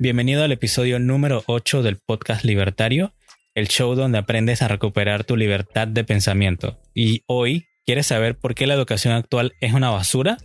Bienvenido al episodio número 8 del podcast Libertario, el show donde aprendes a recuperar tu libertad de pensamiento. Y hoy, ¿quieres saber por qué la educación actual es una basura?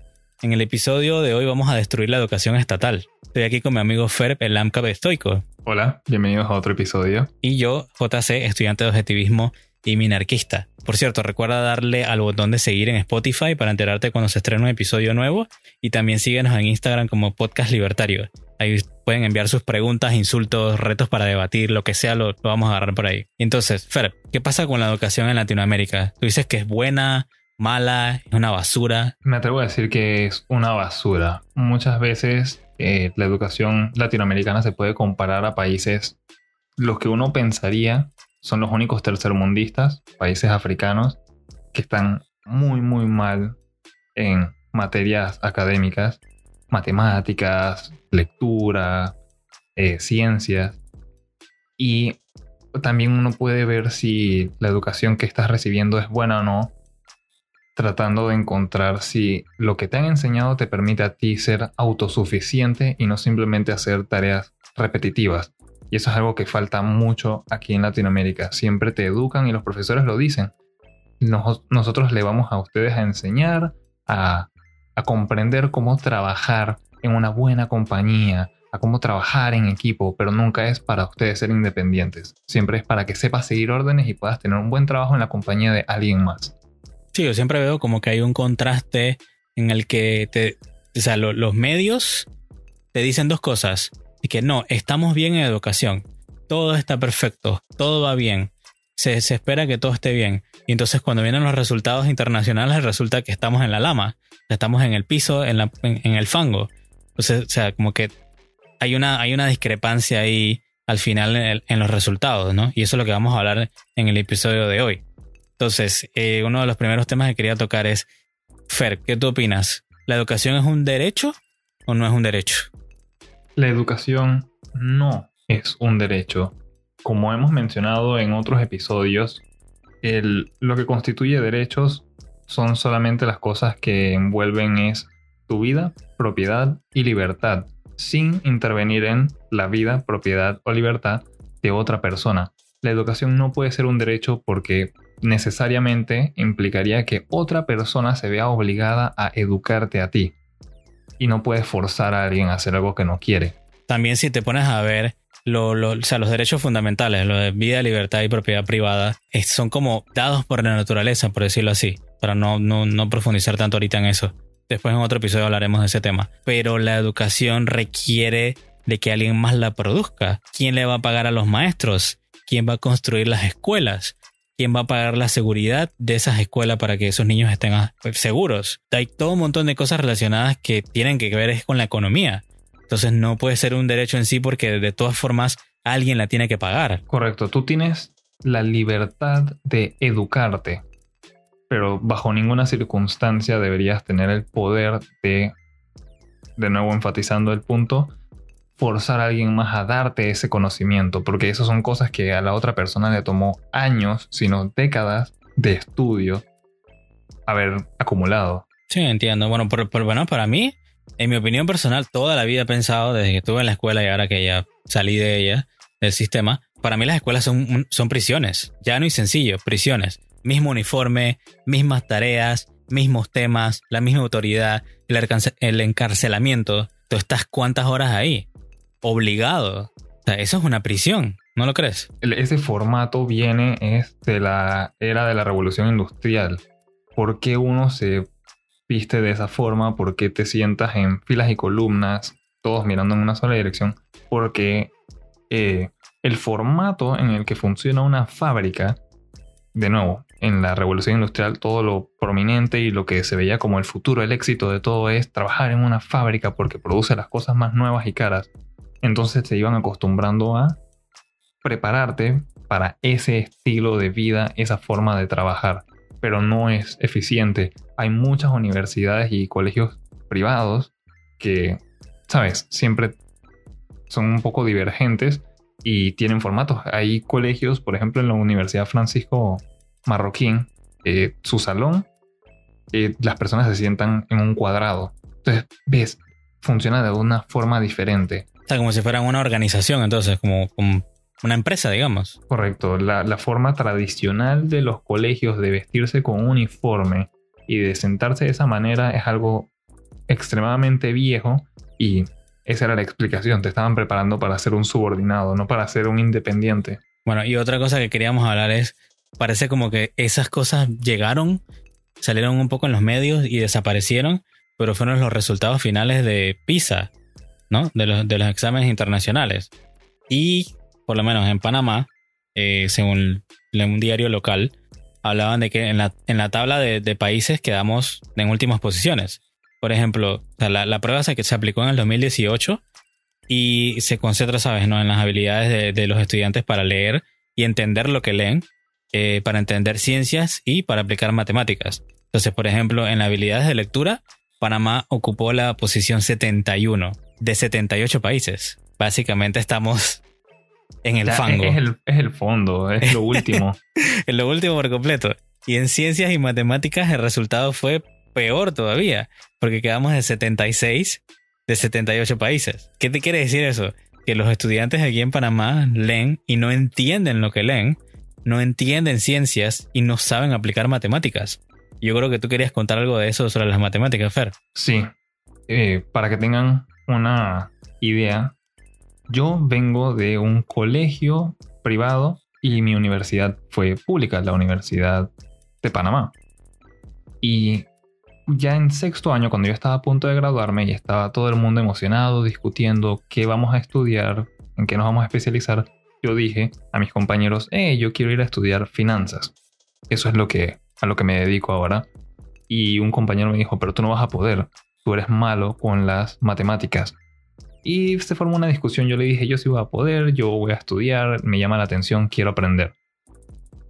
En el episodio de hoy vamos a destruir la educación estatal. Estoy aquí con mi amigo Ferb, el AMCAP estoico. Hola, bienvenidos a otro episodio. Y yo, JC, estudiante de objetivismo y minarquista. Por cierto, recuerda darle al botón de seguir en Spotify para enterarte cuando se estrene un episodio nuevo y también síguenos en Instagram como Podcast Libertario. Ahí pueden enviar sus preguntas, insultos, retos para debatir, lo que sea, lo, vamos a agarrar por ahí. Entonces, Fer, ¿qué pasa con la educación en Latinoamérica? Tú dices que es buena, mala, es una basura. Me atrevo a decir que es una basura. Muchas veces eh, la educación latinoamericana se puede comparar a países los que uno pensaría son los únicos tercermundistas, países africanos, que están muy, muy mal en materias académicas, matemáticas, lectura, eh, ciencias. Y también uno puede ver si la educación que estás recibiendo es buena o no, tratando de encontrar si lo que te han enseñado te permite a ti ser autosuficiente y no simplemente hacer tareas repetitivas. Y eso es algo que falta mucho aquí en Latinoamérica. Siempre te educan y los profesores lo dicen. nosotros le vamos a ustedes a enseñar, a, a comprender cómo trabajar en una buena compañía, a cómo trabajar en equipo, pero nunca es para ustedes ser independientes. Siempre es para que sepas seguir órdenes y puedas tener un buen trabajo en la compañía de alguien más. Sí, yo siempre veo como que hay un contraste en el que te, o sea, los medios te dicen dos cosas y que no, estamos bien en educación, todo está perfecto, todo va bien, se, espera que todo esté bien. Y entonces cuando vienen los resultados internacionales resulta que estamos en la lama, estamos en el piso, en, el fango. o sea, como que hay una, hay una discrepancia ahí al final en, los resultados, ¿no? Y eso es lo que vamos a hablar en el episodio de hoy. Entonces, eh, uno de los primeros temas que quería tocar es, Fer, ¿qué tú opinas? ¿La educación es un derecho o no es un derecho? La educación no es un derecho. Como hemos mencionado en otros episodios, lo que constituye derechos son solamente las cosas que envuelven es tu vida, propiedad y libertad, sin intervenir en la vida, propiedad o libertad de otra persona. La educación no puede ser un derecho porque necesariamente implicaría que otra persona se vea obligada a educarte a ti y no puedes forzar a alguien a hacer algo que no quiere. También si te pones a ver los derechos fundamentales, lo de vida, libertad y propiedad privada, son como dados por la naturaleza, por decirlo así, para no, no, no profundizar tanto ahorita en eso. Después en otro episodio hablaremos de ese tema. Pero la educación requiere de que alguien más la produzca. ¿Quién le va a pagar a los maestros? ¿Quién va a construir las escuelas? Quién va a pagar la seguridad de esas escuelas para que esos niños estén ah, pues, seguros. Hay todo un montón de cosas relacionadas que tienen que ver con la economía. Entonces no puede ser un derecho en sí porque de todas formas alguien la tiene que pagar. Correcto, tú tienes la libertad de educarte, pero bajo ninguna circunstancia deberías tener el poder de, de nuevo enfatizando el punto, forzar a alguien más a darte ese conocimiento, porque esas son cosas que a la otra persona le tomó años, sino décadas de estudio haber acumulado. Sí, entiendo. Bueno, por, bueno, para mí, en mi opinión personal, toda la vida he pensado, desde que estuve en la escuela y ahora que ya salí de ella, del sistema, para mí las escuelas son, son prisiones. Ya no es sencillo, prisiones. Mismo uniforme, mismas tareas, mismos temas, la misma autoridad, el encarcelamiento. Tú estás cuántas horas ahí obligado. O sea, eso es una prisión, ¿no lo crees? Ese formato viene es de la era de la revolución industrial. ¿Por qué uno se viste de esa forma? ¿Por qué te sientas en filas y columnas, todos mirando en una sola dirección? Porque eh, el formato en el que funciona una fábrica, de nuevo, en la revolución industrial todo lo prominente y lo que se veía como el futuro, el éxito de todo es trabajar en una fábrica porque produce las cosas más nuevas y caras. Entonces te iban acostumbrando a prepararte para ese estilo de vida, esa forma de trabajar, pero no es eficiente. Hay muchas universidades y colegios privados que, sabes, siempre son un poco divergentes y tienen formatos. Hay colegios, por ejemplo, en la Universidad Francisco Marroquín, eh, su salón, eh, las personas se sientan en un cuadrado. Entonces, ves, funciona de una forma diferente O sea, como si fueran una organización, entonces, como, como una empresa, digamos. Correcto. La, la forma tradicional de los colegios de vestirse con un uniforme y de sentarse de esa manera es algo extremadamente viejo y esa era la explicación. Te estaban preparando para ser un subordinado, no para ser un independiente. Bueno, y otra cosa que queríamos hablar es, parece como que esas cosas llegaron, salieron un poco en los medios y desaparecieron, pero fueron los resultados finales de PISA, De los, de los exámenes internacionales. Y, por lo menos en Panamá, eh, según un diario local, hablaban de que en la, en la tabla de, países quedamos en últimas posiciones. Por ejemplo, la, la, prueba que se aplicó en el 2018 y se concentra, ¿sabes?, ¿no? en las habilidades de, de los estudiantes para leer y entender lo que leen, eh, para entender ciencias y para aplicar matemáticas. Entonces, por ejemplo, en las habilidades de lectura, Panamá ocupó la posición 71 de 78 países. Básicamente estamos en el fango. Es el, es el, fondo, es lo último. es lo último por completo. Y en ciencias y matemáticas el resultado fue peor todavía, porque quedamos de 76 de 78 países. ¿Qué te quiere decir eso? Que los estudiantes aquí en Panamá leen y no entienden lo que leen, no entienden ciencias y no saben aplicar matemáticas. Yo creo que tú querías contar algo de eso sobre las matemáticas, Fer. Sí. Eh, para que tengan una idea, yo vengo de un colegio privado y mi universidad fue pública, la Universidad de Panamá. Y ya en sexto año, cuando yo estaba a punto de graduarme y estaba todo el mundo emocionado, discutiendo qué vamos a estudiar, en qué nos vamos a especializar, yo dije a mis compañeros, eh, yo quiero ir a estudiar finanzas. Eso es lo que, a lo que me dedico ahora. Y un compañero me dijo, pero tú no vas a poder, tú eres malo con las matemáticas. Y se formó una discusión, yo le dije, yo sí voy a poder, yo voy a estudiar, me llama la atención, quiero aprender.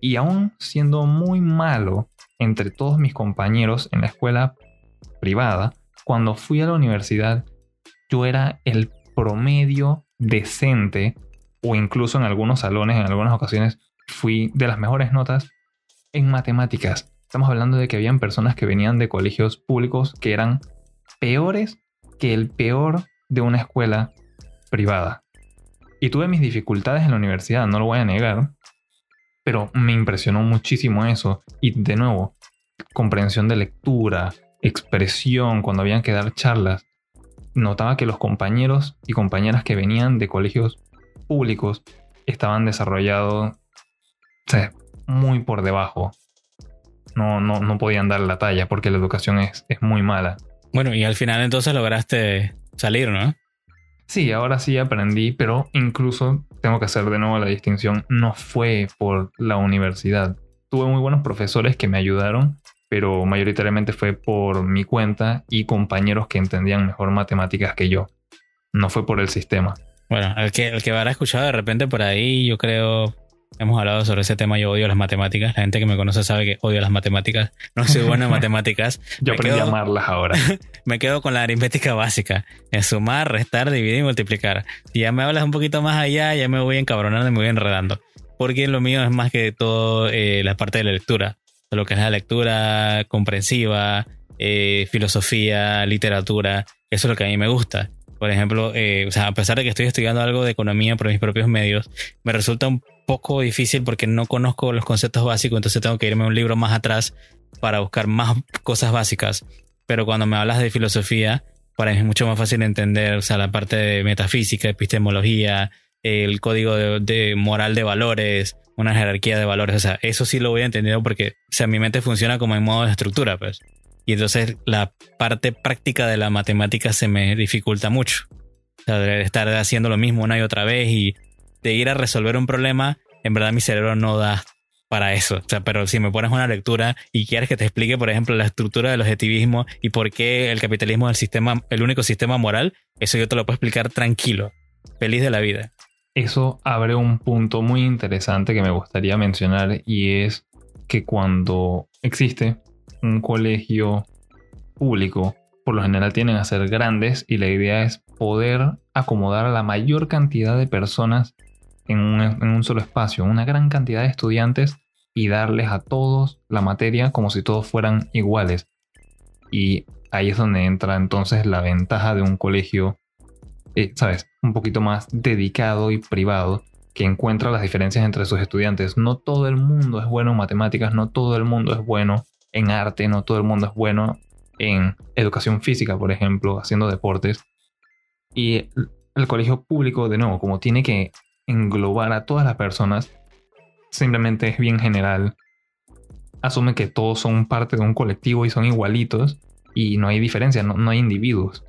Y aún siendo muy malo entre todos mis compañeros en la escuela privada, cuando fui a la universidad, yo era el promedio decente, o incluso en algunos salones, en algunas ocasiones, fui de las mejores notas en matemáticas. Estamos hablando de que habían personas que venían de colegios públicos que eran peores que el peor de una escuela privada. Y tuve mis dificultades en la universidad, no lo voy a negar, pero me impresionó muchísimo eso. Y de nuevo, comprensión de lectura, expresión, cuando habían que dar charlas. Notaba que los compañeros y compañeras que venían de colegios públicos estaban desarrollados muy por debajo. No, no, no podían dar la talla porque la educación es, es muy mala. Bueno, y al final entonces lograste salir, ¿no? Sí, ahora sí aprendí, pero incluso tengo que hacer de nuevo la distinción, no fue por la universidad. Tuve muy buenos profesores que me ayudaron, pero mayoritariamente fue por mi cuenta y compañeros que entendían mejor matemáticas que yo. No fue por el sistema. Bueno, el que, el que habrá escuchado de repente por ahí, yo creo, hemos hablado sobre ese tema, yo odio las matemáticas. La gente que me conoce sabe que odio las matemáticas. No soy bueno en matemáticas. yo aprendí a amarlas ahora. me quedo con la aritmética básica. En sumar, restar, dividir y multiplicar. Si ya me hablas un poquito más allá, ya me voy encabronando y me voy enredando. Porque lo mío es más que todo eh, la parte de la lectura. Lo que es la lectura comprensiva, eh, filosofía, literatura. Eso es lo que a mí me gusta. Por ejemplo, eh, o sea, a pesar de que estoy estudiando algo de economía por mis propios medios, me resulta un poco difícil porque no conozco los conceptos básicos, entonces tengo que irme un libro más atrás para buscar más cosas básicas. Pero cuando me hablas de filosofía, para mí es mucho más fácil entender, o sea, la parte de metafísica, epistemología, el código de, moral de valores, una jerarquía de valores, o sea, eso sí lo voy a entender porque, o sea, mi mente funciona como en modo de estructura, pues. Y entonces la parte práctica de la matemática se me dificulta mucho. O sea, estar haciendo lo mismo una y otra vez y de ir a resolver un problema, en verdad mi cerebro no da para eso. O sea, pero si me pones una lectura y quieres que te explique, por ejemplo, la estructura del objetivismo y por qué el capitalismo es el sistema, el único sistema moral, eso yo te lo puedo explicar tranquilo, feliz de la vida. Eso abre un punto muy interesante que me gustaría mencionar y es que cuando existe un colegio público, por lo general tienen a ser grandes y la idea es poder acomodar a la mayor cantidad de personas en un, solo espacio, una gran cantidad de estudiantes y darles a todos la materia como si todos fueran iguales. Y ahí es donde entra entonces la ventaja de un colegio eh, ¿sabes? Un poquito más dedicado y privado que encuentra las diferencias entre sus estudiantes. No todo el mundo es bueno en matemáticas, no todo el mundo es bueno en arte, no todo el mundo es bueno en educación física, por ejemplo, haciendo deportes. Y el colegio público, de nuevo, como tiene que englobar a todas las personas, simplemente es bien general. Asume que todos son parte de un colectivo y son igualitos y no hay diferencia, no, hay individuos.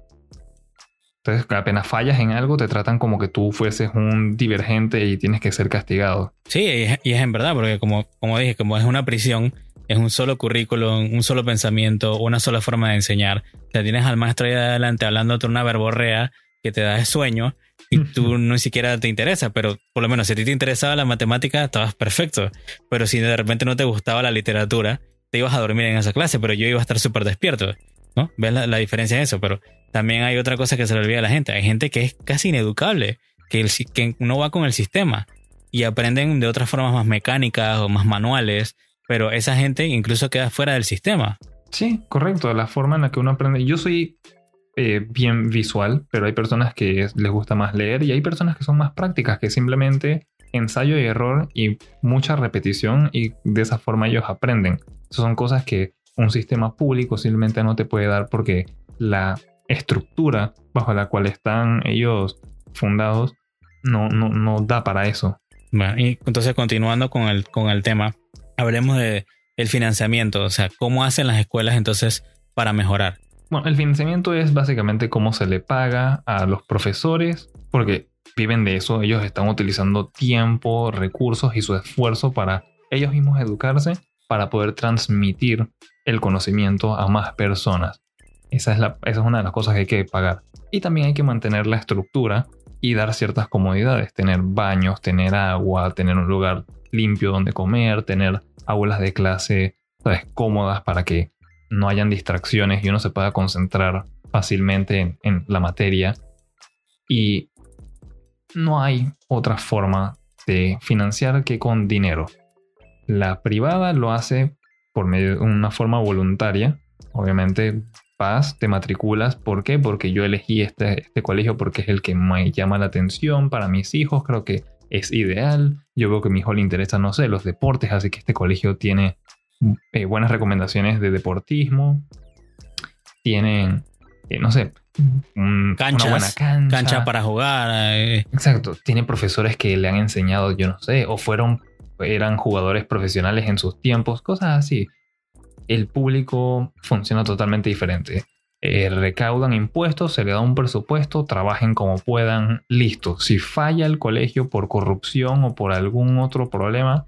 Entonces, apenas fallas en algo, te tratan como que tú fueses un divergente y tienes que ser castigado. Sí, y es, en verdad, porque como, como dije, como es una prisión, es un solo currículum, un solo pensamiento, una sola forma de enseñar. Sea, tienes al maestro ahí adelante hablándote una verborrea que te da sueño y tú no siquiera te interesa, pero por lo menos si a ti te interesaba la matemática, estabas perfecto. Pero si de repente no te gustaba la literatura, te ibas a dormir en esa clase, pero yo iba a estar súper despierto. ¿no? ¿Ves la, diferencia en eso? Pero también hay otra cosa que se le olvida a la gente. Hay gente que es casi ineducable, que, que no va con el sistema y aprenden de otras formas más mecánicas o más manuales, pero esa gente incluso queda fuera del sistema. Sí, correcto. La forma en la que uno aprende. Yo soy eh, bien visual, pero hay personas que les gusta más leer y hay personas que son más prácticas, que simplemente ensayo y error y mucha repetición y de esa forma ellos aprenden. son cosas que un sistema público simplemente no te puede dar porque la estructura bajo la cual están ellos fundados no, no, da para eso. Bueno, y entonces continuando con el, con el tema, hablemos de el financiamiento, o sea, cómo hacen las escuelas entonces para mejorar. El financiamiento es básicamente cómo se le paga a los profesores, porque viven de eso, ellos están utilizando tiempo, recursos y su esfuerzo para ellos mismos educarse, para poder transmitir el conocimiento a más personas. Esa es, una de las cosas que hay que pagar. Y también hay que mantener la estructura y dar ciertas comodidades, tener baños, tener agua, tener un lugar limpio donde comer, tener aulas de clase cómodas para que no hayan distracciones y uno se pueda concentrar fácilmente en la materia. Y no hay otra forma de financiar que con dinero. La privada lo hace por medio de una forma voluntaria. Obviamente vas, te matriculas. ¿Por qué? Porque yo elegí este, este colegio porque es el que me llama la atención para mis hijos. Creo que es ideal. Yo veo que a mi hijo le interesa, no sé, los deportes, así que este colegio tiene eh, buenas recomendaciones de deportismo. Tienen, eh, no sé, una buena cancha. Cancha para jugar. Eh. Exacto. Tienen profesores que le han enseñado, yo no sé, o fueron eran jugadores profesionales en sus tiempos, cosas así. El público funciona totalmente diferente. Eh, recaudan impuestos, se le da un presupuesto, trabajen como puedan, listo. Si falla el colegio por corrupción o por algún otro problema,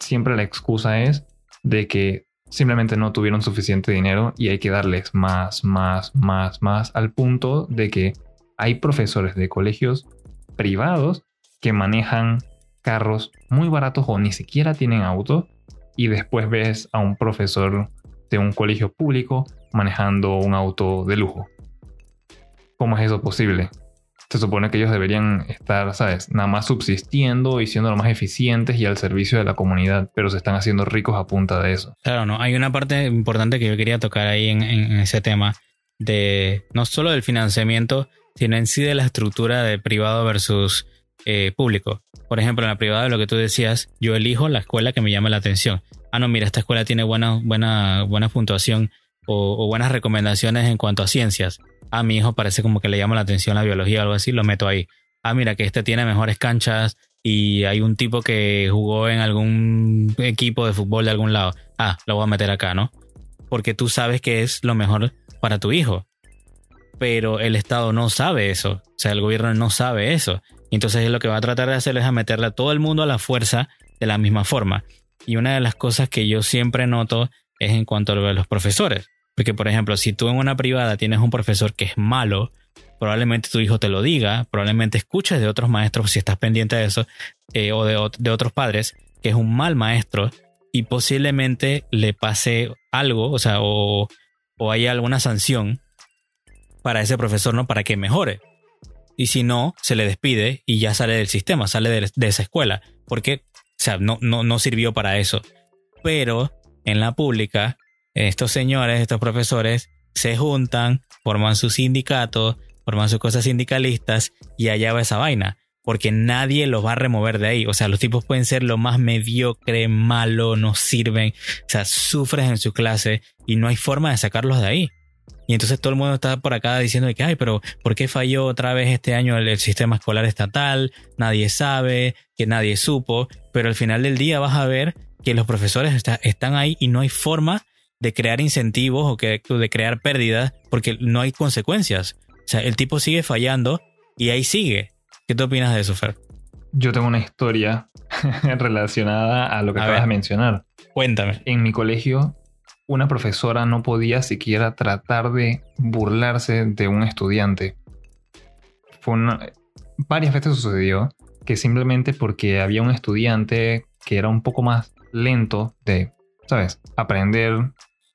siempre la excusa es de que simplemente no tuvieron suficiente dinero y hay que darles más, más, más, más, al punto de que hay profesores de colegios privados que manejan carros muy baratos o ni siquiera tienen auto y después ves a un profesor de un colegio público manejando un auto de lujo. ¿Cómo es eso posible? Se supone que ellos deberían estar, ¿sabes? Nada más subsistiendo y siendo lo más eficientes y al servicio de la comunidad, pero se están haciendo ricos a punta de eso. Claro, no. Hay una parte importante que yo quería tocar ahí en, ese tema de no solo del financiamiento, sino en sí de la estructura de privado versus eh, público. Por ejemplo, en la privada, lo que tú decías, yo elijo la escuela que me llama la atención. Ah, no, mira, esta escuela tiene buena, buena, buena puntuación o, buenas recomendaciones en cuanto a ciencias. Ah, mi hijo parece como que le llama la atención la biología o algo así, lo meto ahí. Ah, mira, que este tiene mejores canchas y hay un tipo que jugó en algún equipo de fútbol de algún lado. Ah, lo voy a meter acá, ¿no? Porque tú sabes que es lo mejor para tu hijo. Pero el Estado no sabe eso. O sea, el gobierno no sabe eso. Entonces lo que va a tratar de hacer es a meterle a todo el mundo a la fuerza de la misma forma. Y una de las cosas que yo siempre noto es en cuanto a los profesores. Porque, por ejemplo, si tú en una privada tienes un profesor que es malo, probablemente tu hijo te lo diga, probablemente escuches de otros maestros si estás pendiente de eso, eh, o de, de, otros padres, que es un mal maestro, y posiblemente le pase algo, o sea, o, o haya alguna sanción para ese profesor, ¿no? Para que mejore y si no, se le despide y ya sale del sistema, sale de, esa escuela, porque o sea, no, no, no sirvió para eso. Pero en la pública, estos señores, estos profesores, se juntan, forman su sindicato forman sus cosas sindicalistas y allá va esa vaina. Porque nadie los va a remover de ahí. O sea, los tipos pueden ser lo más mediocre, malo, no sirven. O sea, sufres en su clase y no hay forma de sacarlos de ahí. Y entonces todo el mundo está por acá diciendo que, ay, pero ¿por qué falló otra vez este año el, sistema escolar estatal? Nadie sabe, que nadie supo, pero al final del día vas a ver que los profesores están ahí y no hay forma de crear incentivos o que, de crear pérdidas porque no hay consecuencias. O sea, el tipo sigue fallando y ahí sigue. ¿Qué te opinas de eso, Fer? Yo tengo una historia relacionada a lo que acabas de mencionar. Cuéntame. En mi colegio una profesora no podía siquiera tratar de burlarse de un estudiante. Fue varias veces sucedió que simplemente porque había un estudiante que era un poco más lento de, ¿sabes?, aprender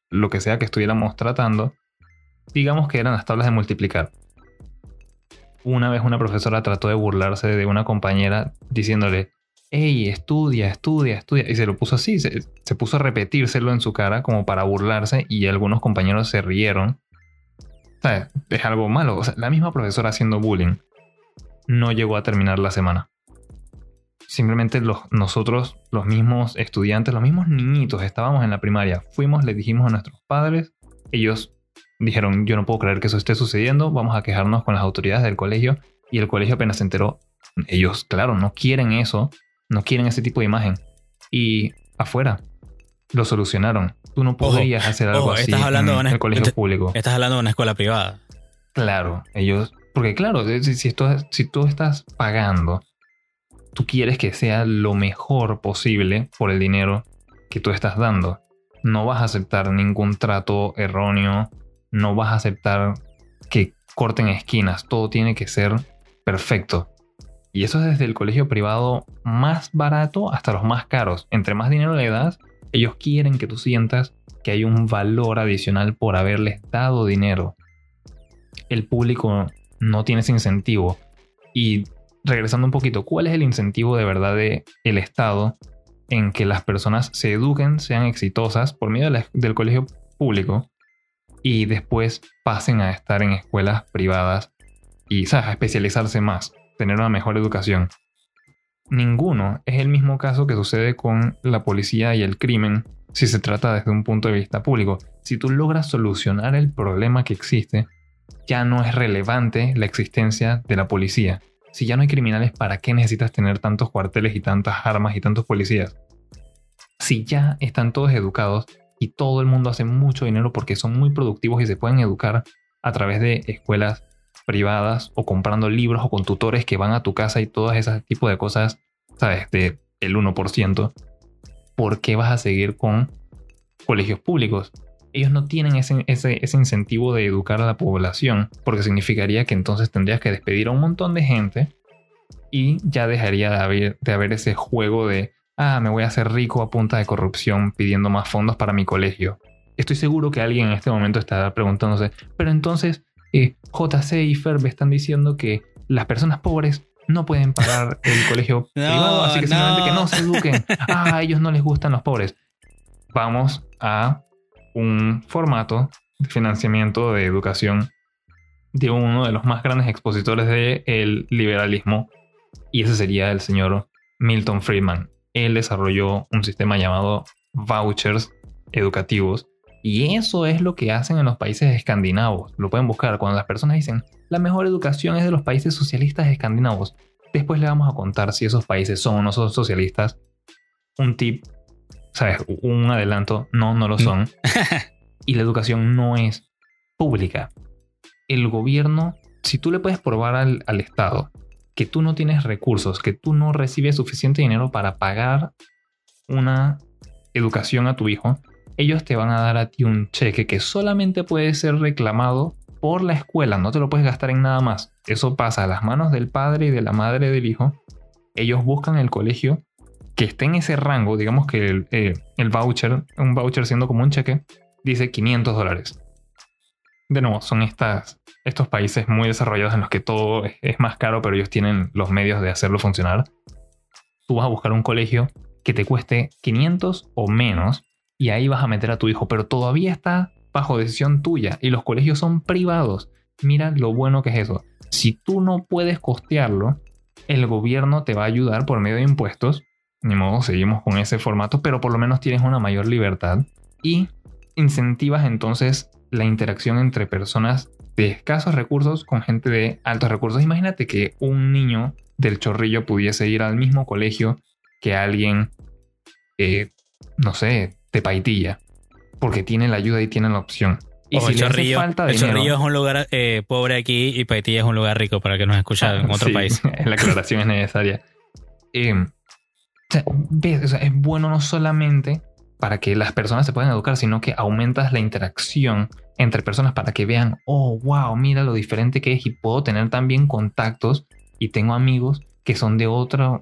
lo que sea que estuviéramos tratando, digamos que eran las tablas de multiplicar. Una vez una profesora trató de burlarse de una compañera diciéndole, hey, estudia, estudia, estudia. Y se lo puso así, se, puso a repetírselo en su cara como para burlarse y algunos compañeros se rieron. Es algo malo. la misma profesora haciendo bullying no llegó a terminar la semana. Simplemente los, nosotros, los mismos estudiantes, los mismos niñitos, estábamos en la primaria. Fuimos, le dijimos a nuestros padres, ellos dijeron, yo no puedo creer que eso esté sucediendo, vamos a quejarnos con las autoridades del colegio. Y el colegio apenas se enteró, ellos, claro, no quieren eso, no quieren ese tipo de imagen. Y afuera lo solucionaron. Tú no podrías hacer algo así estás hablando en de el colegio público. Estás hablando de una escuela privada. Claro, ellos, porque claro, si, si, si tú estás pagando, tú quieres que sea lo mejor posible por el dinero que tú estás dando. No vas a aceptar ningún trato erróneo, no vas a aceptar que corten esquinas, todo tiene que ser perfecto. Y eso es desde el colegio privado más barato hasta los más caros. Entre más dinero le das, ellos quieren que tú sientas que hay un valor adicional por haberles dado dinero. El público no tiene ese incentivo. Y regresando un poquito, ¿cuál es el incentivo de verdad del el Estado en que las personas se eduquen, sean exitosas por medio del colegio público y después pasen a estar en escuelas privadas y a especializarse más? tener una mejor educación. Ninguno es el mismo caso que sucede con la policía y el crimen si se trata desde un punto de vista público. Si tú logras solucionar el problema que existe, ya no es relevante la existencia de la policía. Si ya no hay criminales, ¿para qué necesitas tener tantos cuarteles y tantas armas y tantos policías? Si ya están todos educados y todo el mundo hace mucho dinero porque son muy productivos y se pueden educar a través de escuelas privadas o comprando libros o con tutores que van a tu casa y todo ese tipo de cosas, ¿sabes? De el 1%, ¿por qué vas a seguir con colegios públicos? Ellos no tienen ese, ese, incentivo de educar a la población, porque significaría que entonces tendrías que despedir a un montón de gente y ya dejaría de haber, de haber ese juego de, ah, me voy a hacer rico a punta de corrupción pidiendo más fondos para mi colegio. Estoy seguro que alguien en este momento estará preguntándose, pero entonces, eh, JC y Ferb están diciendo que las personas pobres no pueden pagar el colegio privado, así que simplemente que no se eduquen. Ah, a ellos no les gustan los pobres. Vamos a un formato de financiamiento de educación de uno de los más grandes expositores del liberalismo, y ese sería el señor Milton Friedman. Él desarrolló un sistema llamado vouchers educativos y eso es lo que hacen en los países escandinavos. Lo pueden buscar cuando las personas dicen, la mejor educación es de los países socialistas escandinavos. Después le vamos a contar si esos países son o no son socialistas. Un tip, ¿sabes? Un adelanto, no, no lo son. y la educación no es pública. El gobierno, si tú le puedes probar al, al Estado que tú no tienes recursos, que tú no recibes suficiente dinero para pagar una educación a tu hijo, ellos te van a dar a ti un cheque que solamente puede ser reclamado por la escuela, no te lo puedes gastar en nada más. Eso pasa a las manos del padre y de la madre del hijo. Ellos buscan el colegio que esté en ese rango, digamos que el, eh, voucher, un voucher siendo como un cheque, dice 500 dólares. De nuevo, son estas, estos países muy desarrollados en los que todo es más caro, pero ellos tienen los medios de hacerlo funcionar. Tú vas a buscar un colegio que te cueste 500 o menos y ahí vas a meter a tu hijo, pero todavía está bajo decisión tuya y los colegios son privados. mira lo bueno que es eso. Si tú no puedes costearlo, el gobierno te va a ayudar por medio de impuestos. Ni modo, seguimos con ese formato, pero por lo menos tienes una mayor libertad y incentivas entonces la interacción entre personas de escasos recursos con gente de altos recursos. Imagínate que un niño del chorrillo pudiese ir al mismo colegio que alguien, eh, no sé, de Paitilla, porque tiene la ayuda y tiene la opción. Y si el chorrillo, falta el chorrillo es un lugar eh, pobre aquí y Paitilla es un lugar rico para que nos escuchen en otro país. La aclaración es necesaria. Eh, es bueno no solamente para que las personas se puedan educar, sino que aumentas la interacción entre personas para que vean, oh, wow, mira lo diferente que es y puedo tener también contactos y tengo amigos que son de otra,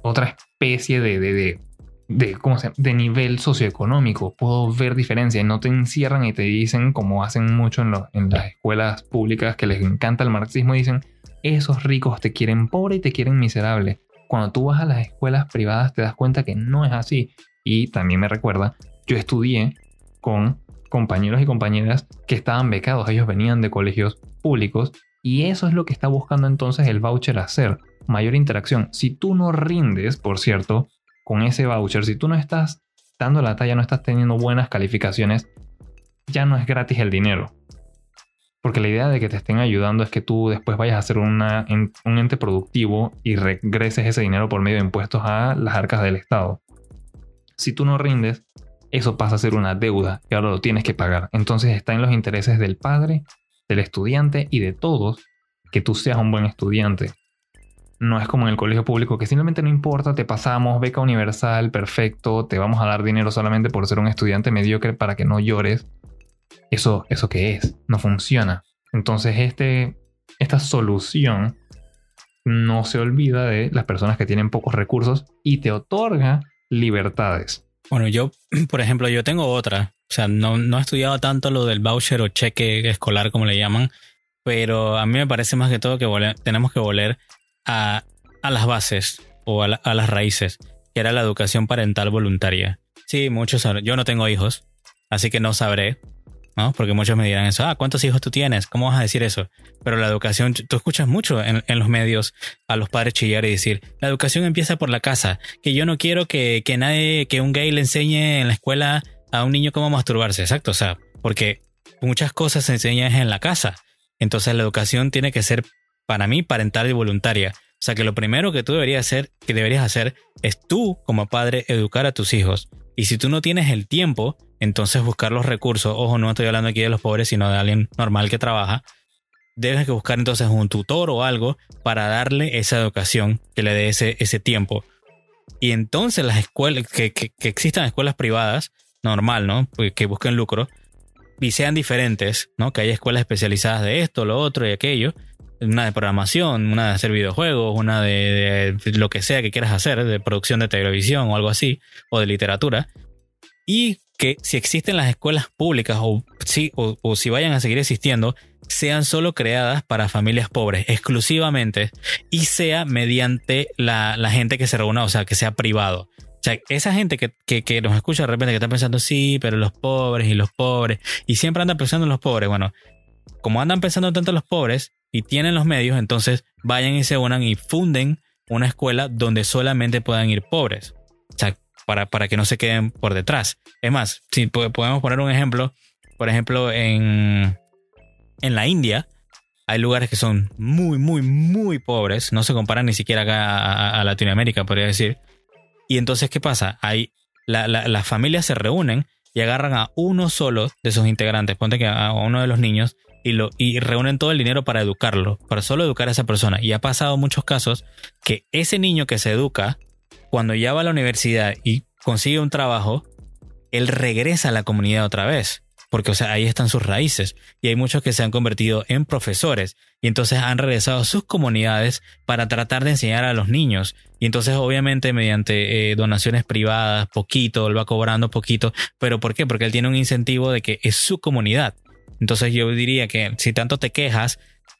otra especie de, de, de, ¿cómo se de nivel socioeconómico. Puedo ver diferencia y no te encierran y te dicen, como hacen mucho en las escuelas públicas que les encanta el marxismo, dicen, esos ricos te quieren pobre y te quieren miserable. Cuando tú vas a las escuelas privadas te das cuenta que no es así. Y también me recuerda, yo estudié con compañeros y compañeras que estaban becados, ellos venían de colegios públicos y eso es lo que está buscando entonces el voucher hacer, mayor interacción. Si tú no rindes, por cierto, con ese voucher, si tú no estás dando la talla, no estás teniendo buenas calificaciones, ya no es gratis el dinero. Porque la idea de que te estén ayudando es que tú después vayas a ser un ente productivo y regreses ese dinero por medio de impuestos a las arcas del Estado. Si tú no rindes, eso pasa a ser una deuda y ahora lo tienes que pagar. Entonces está en los intereses del padre, del estudiante y de todos que tú seas un buen estudiante. No es como en el colegio público que simplemente no importa, te pasamos, beca universal, perfecto, te vamos a dar dinero solamente por ser un estudiante mediocre para que no llores. Eso, eso que es, no funciona. Entonces este, esta solución no se olvida de las personas que tienen pocos recursos y te otorga libertades. Bueno, yo, por ejemplo, yo tengo otra. O sea, no, no he estudiado tanto lo del voucher o cheque escolar, como le llaman, pero a mí me parece más que todo que tenemos que volver a, a las bases o a, a, las raíces, que era la educación parental voluntaria. Sí, muchos. Yo no tengo hijos, así que no sabré, ¿no? Porque muchos me dirán eso, ah, ¿cuántos hijos tú tienes? ¿Cómo vas a decir eso? Pero la educación, tú escuchas mucho en, los medios a los padres chillar y decir, la educación empieza por la casa, que yo no quiero que, que nadie, que un gay le enseñe en la escuela a un niño cómo masturbarse, exacto, o sea, porque muchas cosas se enseñan en la casa. Entonces la educación tiene que ser, para mí, parental y voluntaria. O sea que lo primero que tú deberías hacer, que deberías hacer, es tú, como padre, educar a tus hijos. Y si tú no tienes el tiempo, entonces buscar los recursos. Ojo, no estoy hablando aquí de los pobres, sino de alguien normal que trabaja. Debes que buscar entonces un tutor o algo para darle esa educación, que le dé ese, ese tiempo. Y entonces las escuelas, que, que, existan escuelas privadas, normal, ¿no? Pues que busquen lucro y sean diferentes, ¿no? Que haya escuelas especializadas de esto, lo otro y aquello. Una de programación, una de hacer videojuegos, una de, de lo que sea que quieras hacer, de producción de televisión o algo así, o de literatura. Y que si existen las escuelas públicas o, si, o, si vayan a seguir existiendo, sean solo creadas para familias pobres exclusivamente y sea mediante la, gente que se reúna, o sea, que sea privado. O sea, esa gente que, que, nos escucha de repente que está pensando, sí, pero los pobres y los pobres, y siempre andan pensando en los pobres. Bueno, como andan pensando tanto en los pobres y tienen los medios, entonces vayan y se unan y funden una escuela donde solamente puedan ir pobres. O sea, para, que no se queden por detrás. Es más, si podemos poner un ejemplo, por ejemplo, en, en la India hay lugares que son muy, muy, muy pobres, no se comparan ni siquiera acá a, Latinoamérica, podría decir. Y entonces, ¿qué pasa? Hay, las familias se reúnen y agarran a uno solo de sus integrantes, ponte que a uno de los niños, y, lo, y reúnen todo el dinero para educarlo, para solo educar a esa persona. Y ha pasado muchos casos que ese niño que se educa cuando ya va a la universidad y consigue un trabajo, él regresa a la comunidad otra vez. Porque, o sea, ahí están sus raíces. Y hay muchos que se han convertido en profesores. Y entonces han regresado a sus comunidades para tratar de enseñar a los niños. Y entonces, obviamente, mediante eh, donaciones privadas, poquito, él va cobrando poquito. ¿Pero por qué? Porque él tiene un incentivo de que es su comunidad. Entonces yo diría que si tanto te quejas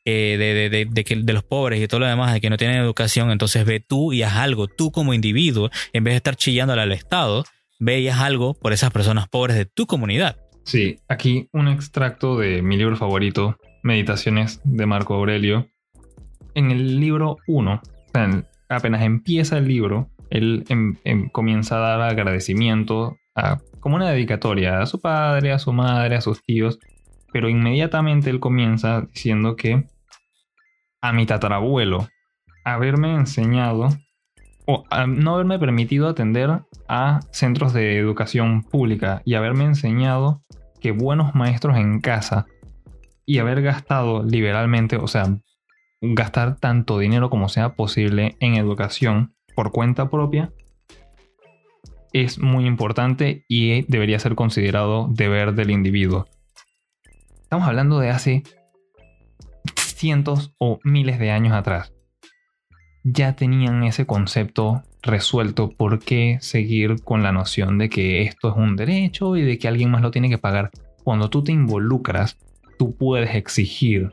eh, de, de, de, que, de los pobres y todo lo demás, de que no tienen educación, entonces ve tú y haz algo, tú como individuo, en vez de estar chillándole al Estado, ve y haz algo por esas personas pobres de tu comunidad. Sí, aquí un extracto de mi libro favorito Meditaciones de Marco Aurelio, en el libro 1, apenas empieza el libro, él em, em, comienza a dar agradecimiento como una dedicatoria a su padre, a su madre, a sus tíos, pero inmediatamente él comienza diciendo que a mi tatarabuelo haberme enseñado o no haberme permitido atender a centros de educación pública y haberme enseñado que buenos maestros en casa y haber gastado liberalmente, o sea, gastar tanto dinero como sea posible en educación por cuenta propia es muy importante y debería ser considerado deber del individuo. Estamos hablando de hace cientos o miles de años atrás. Ya tenían ese concepto resuelto. ¿Por qué seguir con la noción de que esto es un derecho y de que alguien más lo tiene que pagar? Cuando tú te involucras, tú puedes exigir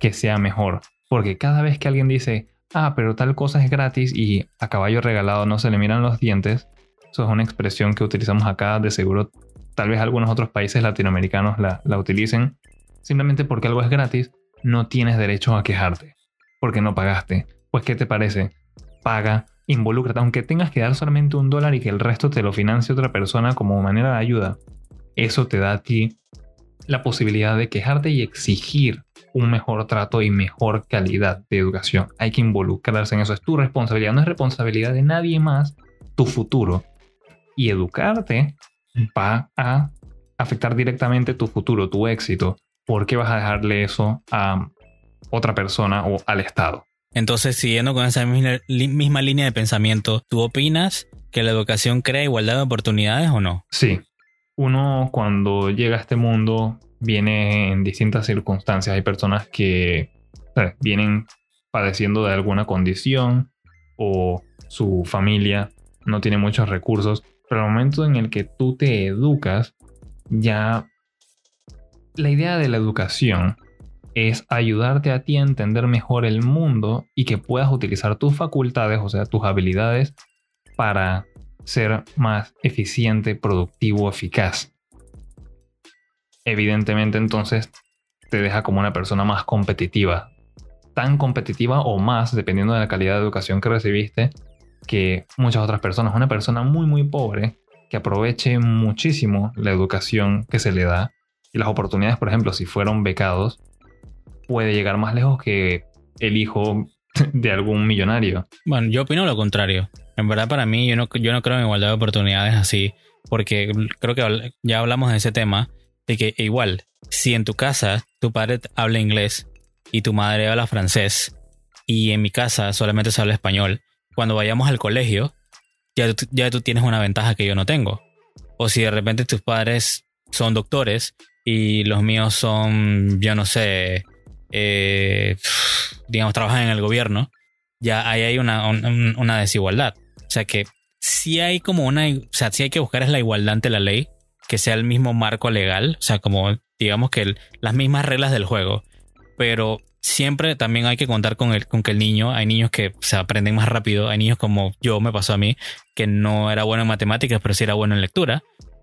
que sea mejor. Porque cada vez que alguien dice, ah, pero tal cosa es gratis y a caballo regalado no se le miran los dientes, eso es una expresión que utilizamos acá, de seguro tal vez algunos otros países latinoamericanos la, la utilicen. Simplemente porque algo es gratis, no tienes derecho a quejarte. Porque no pagaste. Pues, ¿qué te parece? Paga, involúcrate, aunque tengas que dar solamente un dólar y que el resto te lo financie otra persona como manera de ayuda. Eso te da a ti la posibilidad de quejarte y exigir un mejor trato y mejor calidad de educación. Hay que involucrarse en eso. Es tu responsabilidad, no es responsabilidad de nadie más tu futuro. Y educarte va a afectar directamente tu futuro, tu éxito. ¿Por qué vas a dejarle eso a otra persona o al Estado? Entonces, siguiendo con esa misma línea de pensamiento, ¿tú opinas que la educación crea igualdad de oportunidades o no? Sí. Uno cuando llega a este mundo viene en distintas circunstancias. Hay personas que vienen padeciendo de alguna condición o su familia no tiene muchos recursos, pero al momento en el que tú te educas, ya la idea de la educación es ayudarte a ti a entender mejor el mundo y que puedas utilizar tus facultades, o sea, tus habilidades, para ser más eficiente, productivo, eficaz evidentemente entonces te deja como una persona más competitiva. Tan competitiva o más, dependiendo de la calidad de educación que recibiste, que muchas otras personas. Una persona muy, muy pobre que aproveche muchísimo la educación que se le da y las oportunidades, por ejemplo, si fueron becados, puede llegar más lejos que el hijo de algún millonario. Bueno, yo opino lo contrario. En verdad, para mí, yo no, yo no creo en igualdad de oportunidades así, porque creo que ya hablamos de ese tema de que igual, si en tu casa tu padre habla inglés y tu madre habla francés y en mi casa solamente se habla español, cuando vayamos al colegio, ya, ya tú tienes una ventaja que yo no tengo. O si de repente tus padres son doctores y los míos son, yo no sé, eh, digamos, trabajan en el gobierno, ya ahí hay una, una, desigualdad. O sea que si hay como una, o sea, si hay que buscar es la igualdad ante la ley, que sea el mismo marco legal, o sea, como digamos que las mismas reglas del juego, pero siempre también hay que contar con, el, con que el niño, hay niños que se aprenden más rápido, hay niños como yo me pasó a mí, que no era bueno en matemáticas, pero sí era bueno en lectura,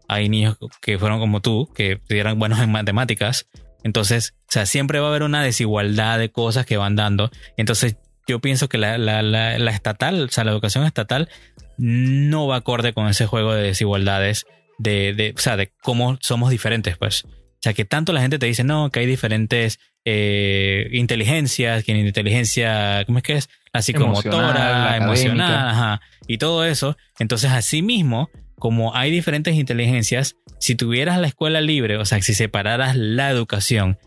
hay niños que fueron como tú, que eran buenos en matemáticas, entonces, o sea, siempre va a haber una desigualdad de cosas que van dando, entonces yo pienso que la, la, la, la estatal, o sea, la educación estatal no va acorde con ese juego de desigualdades de, de, o sea, de cómo somos diferentes, pues. O sea, que tanto la gente te dice, no, que hay diferentes eh, inteligencias, que inteligencia, ¿cómo es que es? La psicomotora, emocional, ajá, y todo eso. Entonces, así mismo, como hay diferentes inteligencias, si tuvieras la escuela libre, o sea, si separaras la educación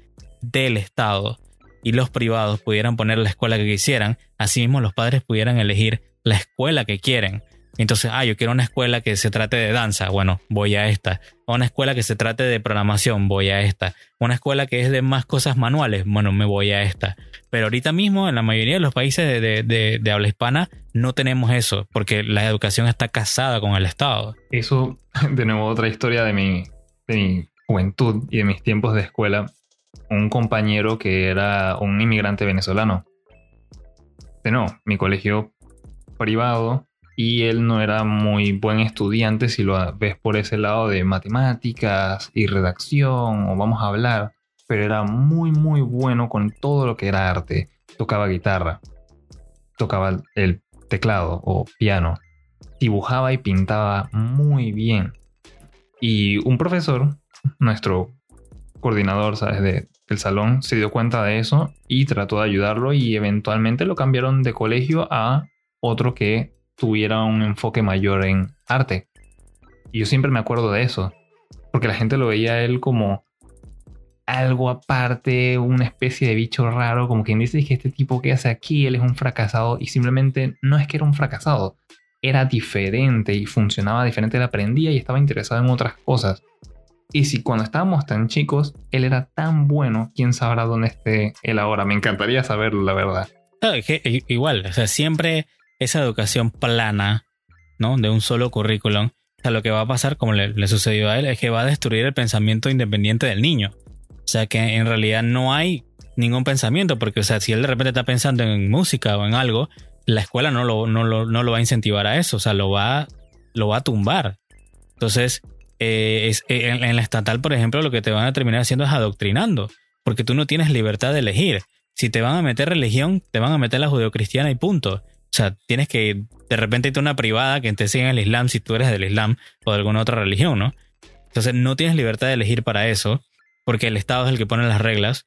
del Estado y los privados pudieran poner la escuela que quisieran, así mismo los padres pudieran elegir la escuela que quieren. Entonces, ah, yo quiero una escuela que se trate de danza, bueno, voy a esta. Una escuela que se trate de programación, voy a esta. Una escuela que es de más cosas manuales, bueno, me voy a esta. Pero ahorita mismo, en la mayoría de los países de, habla hispana, no tenemos eso, porque la educación está casada con el Estado. Eso, de nuevo, otra historia de mi, de mi juventud y de mis tiempos de escuela. Un compañero que era un inmigrante venezolano. De no, mi colegio privado y él no era muy buen estudiante si lo ves por ese lado de matemáticas y redacción o vamos a hablar, pero era muy, muy bueno con todo lo que era arte. Tocaba guitarra, tocaba el teclado o piano, dibujaba y pintaba muy bien. Y un profesor, nuestro coordinador, ¿sabes? De, del salón, se dio cuenta de eso y trató de ayudarlo y eventualmente lo cambiaron de colegio a otro que tuviera un enfoque mayor en arte. Y yo siempre me acuerdo de eso, porque la gente lo veía a él como algo aparte, una especie de bicho raro, como quien dice que este tipo que hace aquí, él es un fracasado y simplemente no es que era un fracasado, era diferente y funcionaba diferente, él aprendía y estaba interesado en otras cosas. Y si cuando estábamos tan chicos, él era tan bueno, quién sabrá dónde esté él ahora. Me encantaría saberlo, la verdad. igual, o sea, siempre esa educación plana, ¿no? De un solo currículum. O sea, lo que va a pasar, como le, sucedió a él, es que va a destruir el pensamiento independiente del niño. O sea que en realidad no hay ningún pensamiento, porque o sea, si él de repente está pensando en música o en algo, la escuela no lo, no lo, no lo va a incentivar a eso, o sea, lo va, lo va a tumbar. Entonces, eh, es, eh, en, la estatal, por ejemplo, lo que te van a terminar haciendo es adoctrinando, porque tú no tienes libertad de elegir. Si te van a meter religión, te van a meter la judeocristiana y punto. O sea, tienes que de repente irte a una privada que te siga el Islam si tú eres del Islam o de alguna otra religión, ¿no? Entonces no tienes libertad de elegir para eso porque el Estado es el que pone las reglas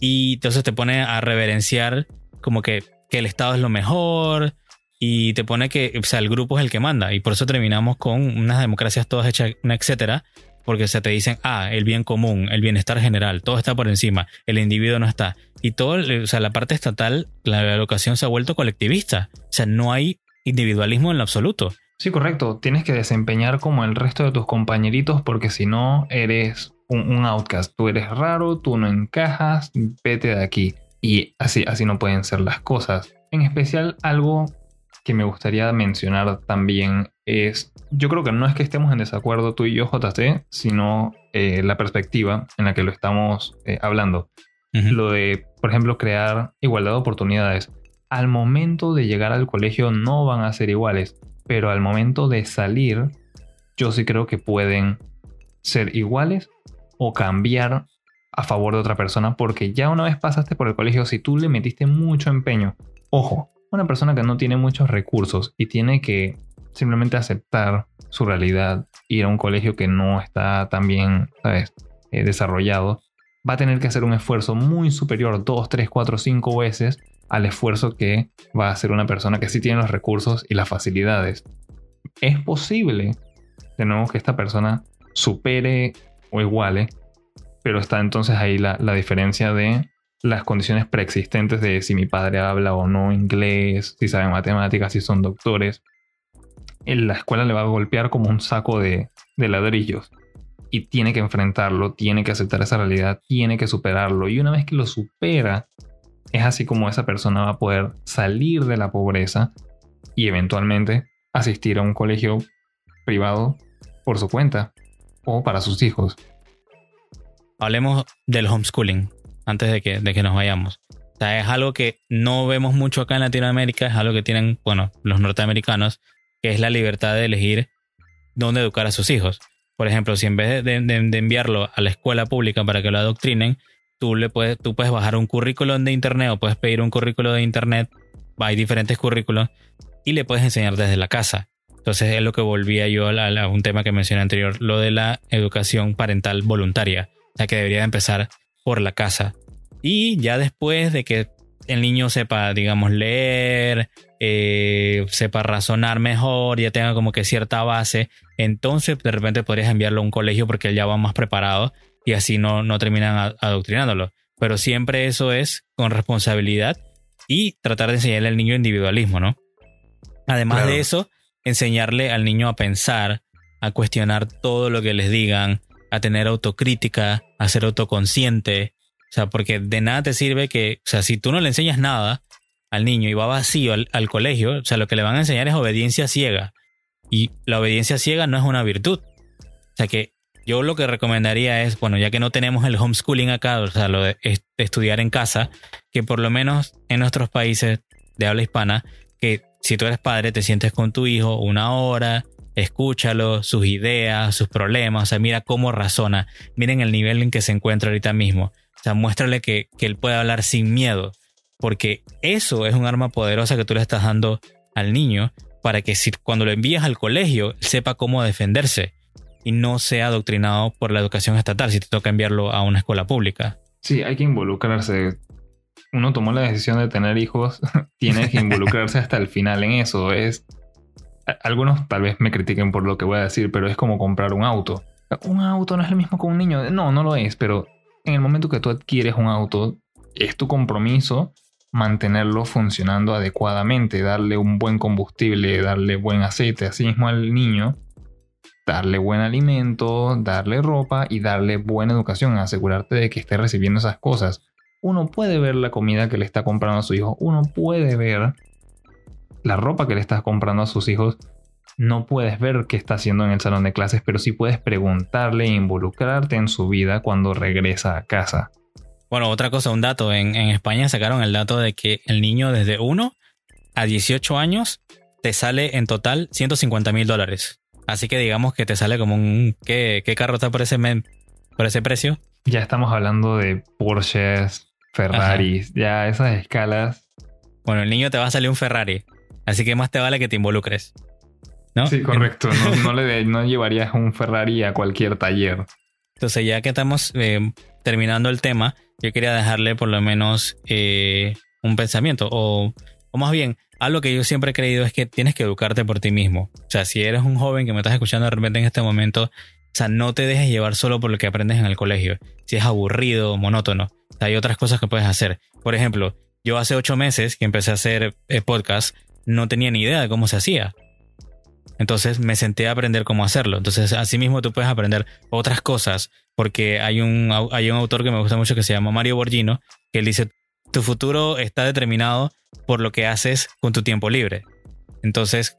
y entonces te pone a reverenciar como que, el Estado es lo mejor y te pone que, o sea, el grupo es el que manda y por eso terminamos con unas democracias todas hechas, etcétera, porque se te dicen, ah, el bien común, el bienestar general, todo está por encima, el individuo no está. Y todo, o sea, la parte estatal, la educación se ha vuelto colectivista, o sea, no hay individualismo en lo absoluto. Sí, correcto. Tienes que desempeñar como el resto de tus compañeritos porque si no eres un, outcast. Tú eres raro, tú no encajas, vete de aquí. Y así, así no pueden ser las cosas. En especial, algo que me gustaría mencionar también es, yo creo que no es que estemos en desacuerdo tú y yo, JC, sino eh, la perspectiva en la que lo estamos eh, hablando. Lo de, por ejemplo, crear igualdad de oportunidades. Al momento de llegar al colegio no van a ser iguales, pero al momento de salir, yo sí creo que pueden ser iguales o cambiar a favor de otra persona porque ya una vez pasaste por el colegio, si tú le metiste mucho empeño, ojo, una persona que no tiene muchos recursos y tiene que simplemente aceptar su realidad, ir a un colegio que no está tan bien, ¿sabes? Eh, desarrollado, va a tener que hacer un esfuerzo muy superior, 2, 3, 4, 5 veces al esfuerzo que va a hacer una persona que sí tiene los recursos y las facilidades. Es posible, de nuevo, que esta persona supere o iguales, pero está entonces ahí la, diferencia de las condiciones preexistentes de si mi padre habla o no inglés, si sabe matemáticas, si son doctores. En la escuela le va a golpear como un saco de, de ladrillos y tiene que enfrentarlo, tiene que aceptar esa realidad, tiene que superarlo. Y una vez que lo supera, es así como esa persona va a poder salir de la pobreza y eventualmente asistir a un colegio privado por su cuenta o para sus hijos. Hablemos del homeschooling antes de que, de que nos vayamos. Es algo que no vemos mucho acá en Latinoamérica, es algo que tienen, bueno, los norteamericanos, que es la libertad de elegir dónde educar a sus hijos. Por ejemplo, si en vez de, enviarlo a la escuela pública para que lo adoctrinen, tú, le puedes, tú puedes bajar un currículum de internet o puedes pedir un currículo de internet, hay diferentes currículos, y le puedes enseñar desde la casa. Entonces es lo que volvía yo a, un tema que mencioné anterior, lo de la educación parental voluntaria, la que debería empezar por la casa. Y ya después de que el niño sepa, digamos, leer, eh, sepa razonar mejor, ya tenga como que cierta base, entonces de repente podrías enviarlo a un colegio porque él ya va más preparado y así no, no terminan adoctrinándolo. Pero siempre eso es con responsabilidad y tratar de enseñarle al niño individualismo, ¿no? Además de eso, enseñarle al niño a pensar, a cuestionar todo lo que les digan, a tener autocrítica, a ser autoconsciente. O sea, porque de nada te sirve que, o sea, si tú no le enseñas nada al niño y va vacío al, colegio, o sea, lo que le van a enseñar es obediencia ciega. Y la obediencia ciega no es una virtud. O sea que yo lo que recomendaría es, bueno, ya que no tenemos el homeschooling acá, o sea, lo de estudiar en casa, que por lo menos en nuestros países de habla hispana, que si tú eres padre, te sientes con tu hijo una hora, escúchalo, sus ideas, sus problemas, o sea, mira cómo razona, miren el nivel en que se encuentra ahorita mismo. Sea, muéstrale que, que él puede hablar sin miedo, porque eso es un arma poderosa que tú le estás dando al niño para que si, cuando lo envías al colegio, sepa cómo defenderse y no sea adoctrinado por la educación estatal si te toca enviarlo a una escuela pública. Sí, hay que involucrarse. Uno tomó la decisión de tener hijos, tiene que involucrarse hasta el final en eso. Es algunos tal vez me critiquen por lo que voy a decir, pero es como comprar un auto. Un auto no es lo mismo que un niño. No, no lo es, pero en el momento que tú adquieres un auto, es tu compromiso mantenerlo funcionando adecuadamente, darle un buen combustible, darle buen aceite, así mismo al niño, darle buen alimento, darle ropa y darle buena educación, asegurarte de que esté recibiendo esas cosas. Uno puede ver la comida que le está comprando a su hijo, uno puede ver la ropa que le estás comprando a sus hijos, no puedes ver qué está haciendo en el salón de clases, pero sí puedes preguntarle e involucrarte en su vida cuando regresa a casa. Bueno, otra cosa, un dato. En, España sacaron el dato de que el niño desde 1 a 18 años te sale en total 150 mil dólares. Así que digamos que te sale como un... ¿Qué, carro está por ese, por ese precio? Ya estamos hablando de Porsches, Ferraris, ya esas escalas. Bueno, el niño te va a salir un Ferrari. Así que más te vale que te involucres. ¿No? Sí, correcto. No, le, no llevarías un Ferrari a cualquier taller. Entonces, ya que estamos eh, terminando el tema, yo quería dejarle por lo menos eh, un pensamiento. O, o más bien, algo que yo siempre he creído es que tienes que educarte por ti mismo. O sea, si eres un joven que me estás escuchando de repente en este momento, o sea, no te dejes llevar solo por lo que aprendes en el colegio. Si es aburrido, monótono. hay otras cosas que puedes hacer. Por ejemplo, yo hace ocho meses que empecé a hacer eh, podcast, no tenía ni idea de cómo se hacía. Entonces me senté a aprender cómo hacerlo. Entonces, así mismo tú puedes aprender otras cosas, porque hay un, hay un autor que me gusta mucho que se llama Mario Borgino, que él dice, tu futuro está determinado por lo que haces con tu tiempo libre. Entonces,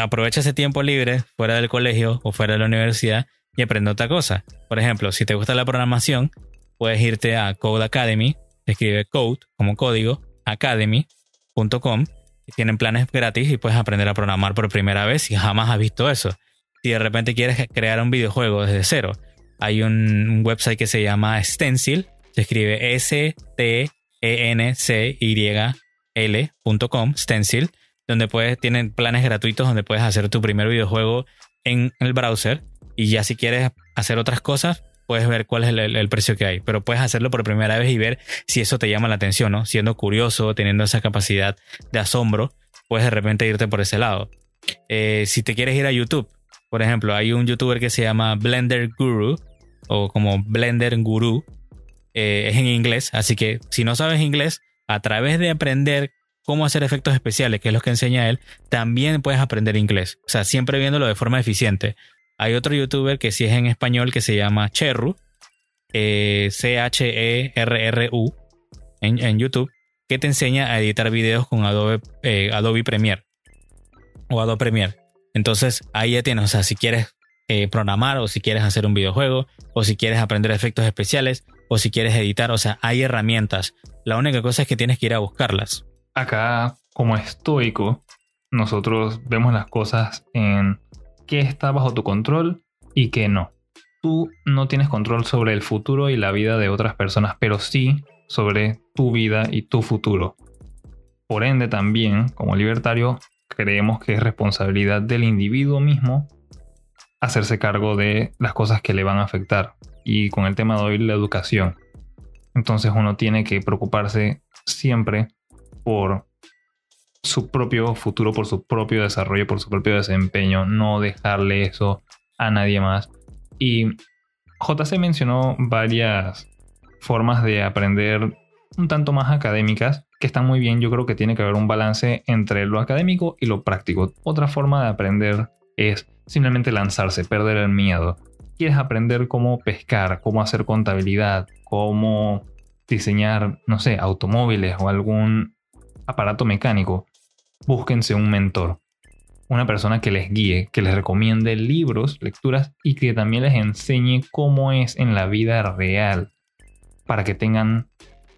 aprovecha ese tiempo libre fuera del colegio o fuera de la universidad y aprende otra cosa. Por ejemplo, si te gusta la programación, puedes irte a Code Academy, escribe code como código, academy.com tienen planes gratis y puedes aprender a programar por primera vez si jamás has visto eso. Si de repente quieres crear un videojuego desde cero, hay un, website que se llama Stencil, se escribe S-T-E-N-C-Y-L.com, Stencil, donde puedes, tienen planes gratuitos donde puedes hacer tu primer videojuego en el browser y ya si quieres hacer otras cosas, puedes ver cuál es el, precio que hay, pero puedes hacerlo por primera vez y ver si eso te llama la atención, ¿no? Siendo curioso, teniendo esa capacidad de asombro, puedes de repente irte por ese lado. Eh, si te quieres ir a YouTube, por ejemplo, hay un youtuber que se llama Blender Guru o como Blender Guru, eh, es en inglés, así que si no sabes inglés, a través de aprender cómo hacer efectos especiales, que es lo que enseña él, también puedes aprender inglés. O sea, siempre viéndolo de forma eficiente. Hay otro youtuber que sí es en español que se llama Cherru, eh, C-H-E-R-R-U, en, YouTube, que te enseña a editar videos con Adobe, eh, Adobe Premiere o Adobe Premiere. Entonces ahí ya tienes, o sea, si quieres eh, programar o si quieres hacer un videojuego o si quieres aprender efectos especiales o si quieres editar, o sea, hay herramientas. La única cosa es que tienes que ir a buscarlas. Acá, como estoico, nosotros vemos las cosas en qué está bajo tu control y qué no. Tú no tienes control sobre el futuro y la vida de otras personas, pero sí sobre tu vida y tu futuro. Por ende, también, como libertario, creemos que es responsabilidad del individuo mismo hacerse cargo de las cosas que le van a afectar. Y con el tema de hoy, la educación. Entonces uno tiene que preocuparse siempre por su propio futuro, por su propio desarrollo, por su propio desempeño, no dejarle eso a nadie más. Y JC mencionó varias formas de aprender un tanto más académicas que están muy bien. Yo creo que tiene que haber un balance entre lo académico y lo práctico. Otra forma de aprender es simplemente lanzarse, perder el miedo. Quieres aprender cómo pescar, cómo hacer contabilidad, cómo diseñar, no sé, automóviles o algún aparato mecánico búsquense un mentor, una persona que les guíe, que les recomiende libros, lecturas y que también les enseñe cómo es en la vida real, para que tengan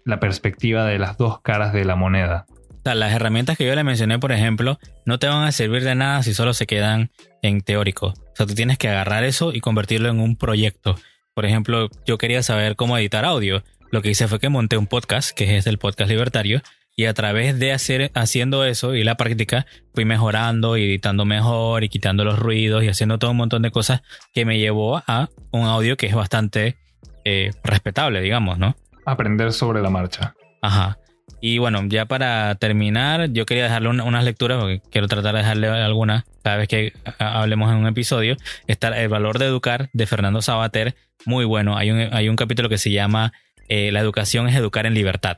la perspectiva de las dos caras de la moneda. las herramientas que yo le mencioné, por ejemplo, no te van a servir de nada si solo se quedan en teórico. O sea, tú tienes que agarrar eso y convertirlo en un proyecto. Por ejemplo, yo quería saber cómo editar audio. lo que hice fue que monté un podcast, que es el podcast libertario, y a través de hacer, haciendo eso y la práctica, fui mejorando y editando mejor y quitando los ruidos y haciendo todo un montón de cosas que me llevó a un audio que es bastante eh, respetable, digamos, ¿no? Aprender sobre la marcha. Ajá. Y bueno, ya para terminar, yo quería dejarle unas lecturas, porque quiero tratar de dejarle algunas cada vez que hablemos en un episodio. Está El valor de educar de Fernando Sabater, muy bueno. Hay un, hay un capítulo que se llama eh, La educación es educar en libertad.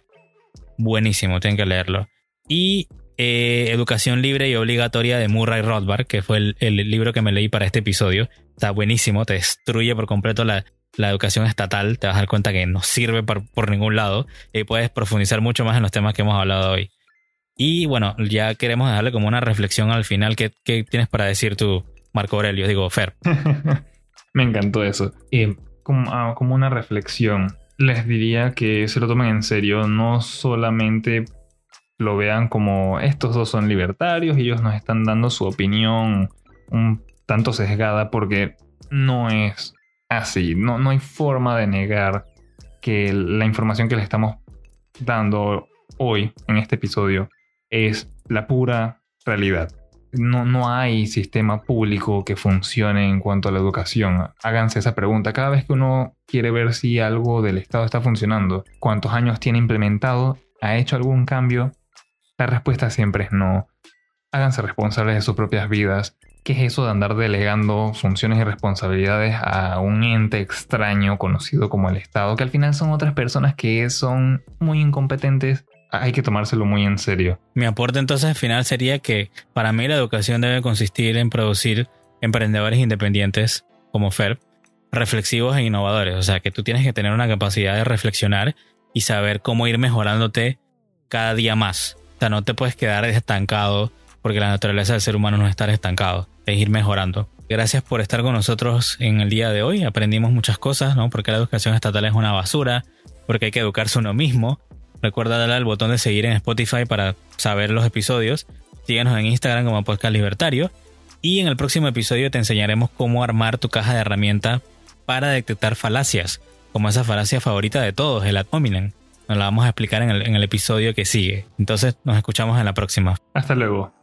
Buenísimo, tienen que leerlo. Y eh, Educación Libre y Obligatoria de Murray Rothbard, que fue el, libro que me leí para este episodio. Está buenísimo, te destruye por completo la, la educación estatal, te vas a dar cuenta que no sirve por, por, ningún lado y puedes profundizar mucho más en los temas que hemos hablado hoy. Y bueno, ya queremos dejarle como una reflexión al final. ¿Qué, qué tienes para decir tú, Marco Aurelio? Digo, Fer. Me encantó eso. Y como, ah, como una reflexión, les diría que se lo tomen en serio, no solamente lo vean como estos dos son libertarios y ellos nos están dando su opinión un tanto sesgada porque no es así. No, no hay forma de negar que la información que les estamos dando hoy en este episodio es la pura realidad. No, no, hay sistema público que funcione en cuanto a la educación. Háganse esa pregunta. Cada vez que uno quiere ver si algo del Estado está funcionando, cuántos años tiene implementado, ha hecho algún cambio, la respuesta siempre es no. Háganse responsables de sus propias vidas ¿Qué es eso de andar delegando funciones y responsabilidades a un ente extraño conocido como el Estado, que al final son otras personas que son muy incompetentes? Hay que tomárselo muy en serio. Mi aporte entonces al final sería que para mí la educación debe consistir en producir emprendedores independientes como Fer, reflexivos e innovadores. O sea, que tú tienes que tener una capacidad de reflexionar y saber cómo ir mejorándote cada día más. O sea, no te puedes quedar estancado porque la naturaleza del ser humano no es estar estancado, es ir mejorando. Gracias por estar con nosotros en el día de hoy. Aprendimos muchas cosas, ¿no? Porque la educación estatal es una basura, porque hay que educarse uno mismo. Recuerda darle al botón de seguir en Spotify para saber los episodios. Síguenos en Instagram como Podcast Libertario. Y en el próximo episodio te enseñaremos cómo armar tu caja de herramientas para detectar falacias, como esa falacia favorita de todos, el ad hominem. Nos la vamos a explicar en el, en el episodio que sigue. Entonces nos escuchamos en la próxima. Hasta luego.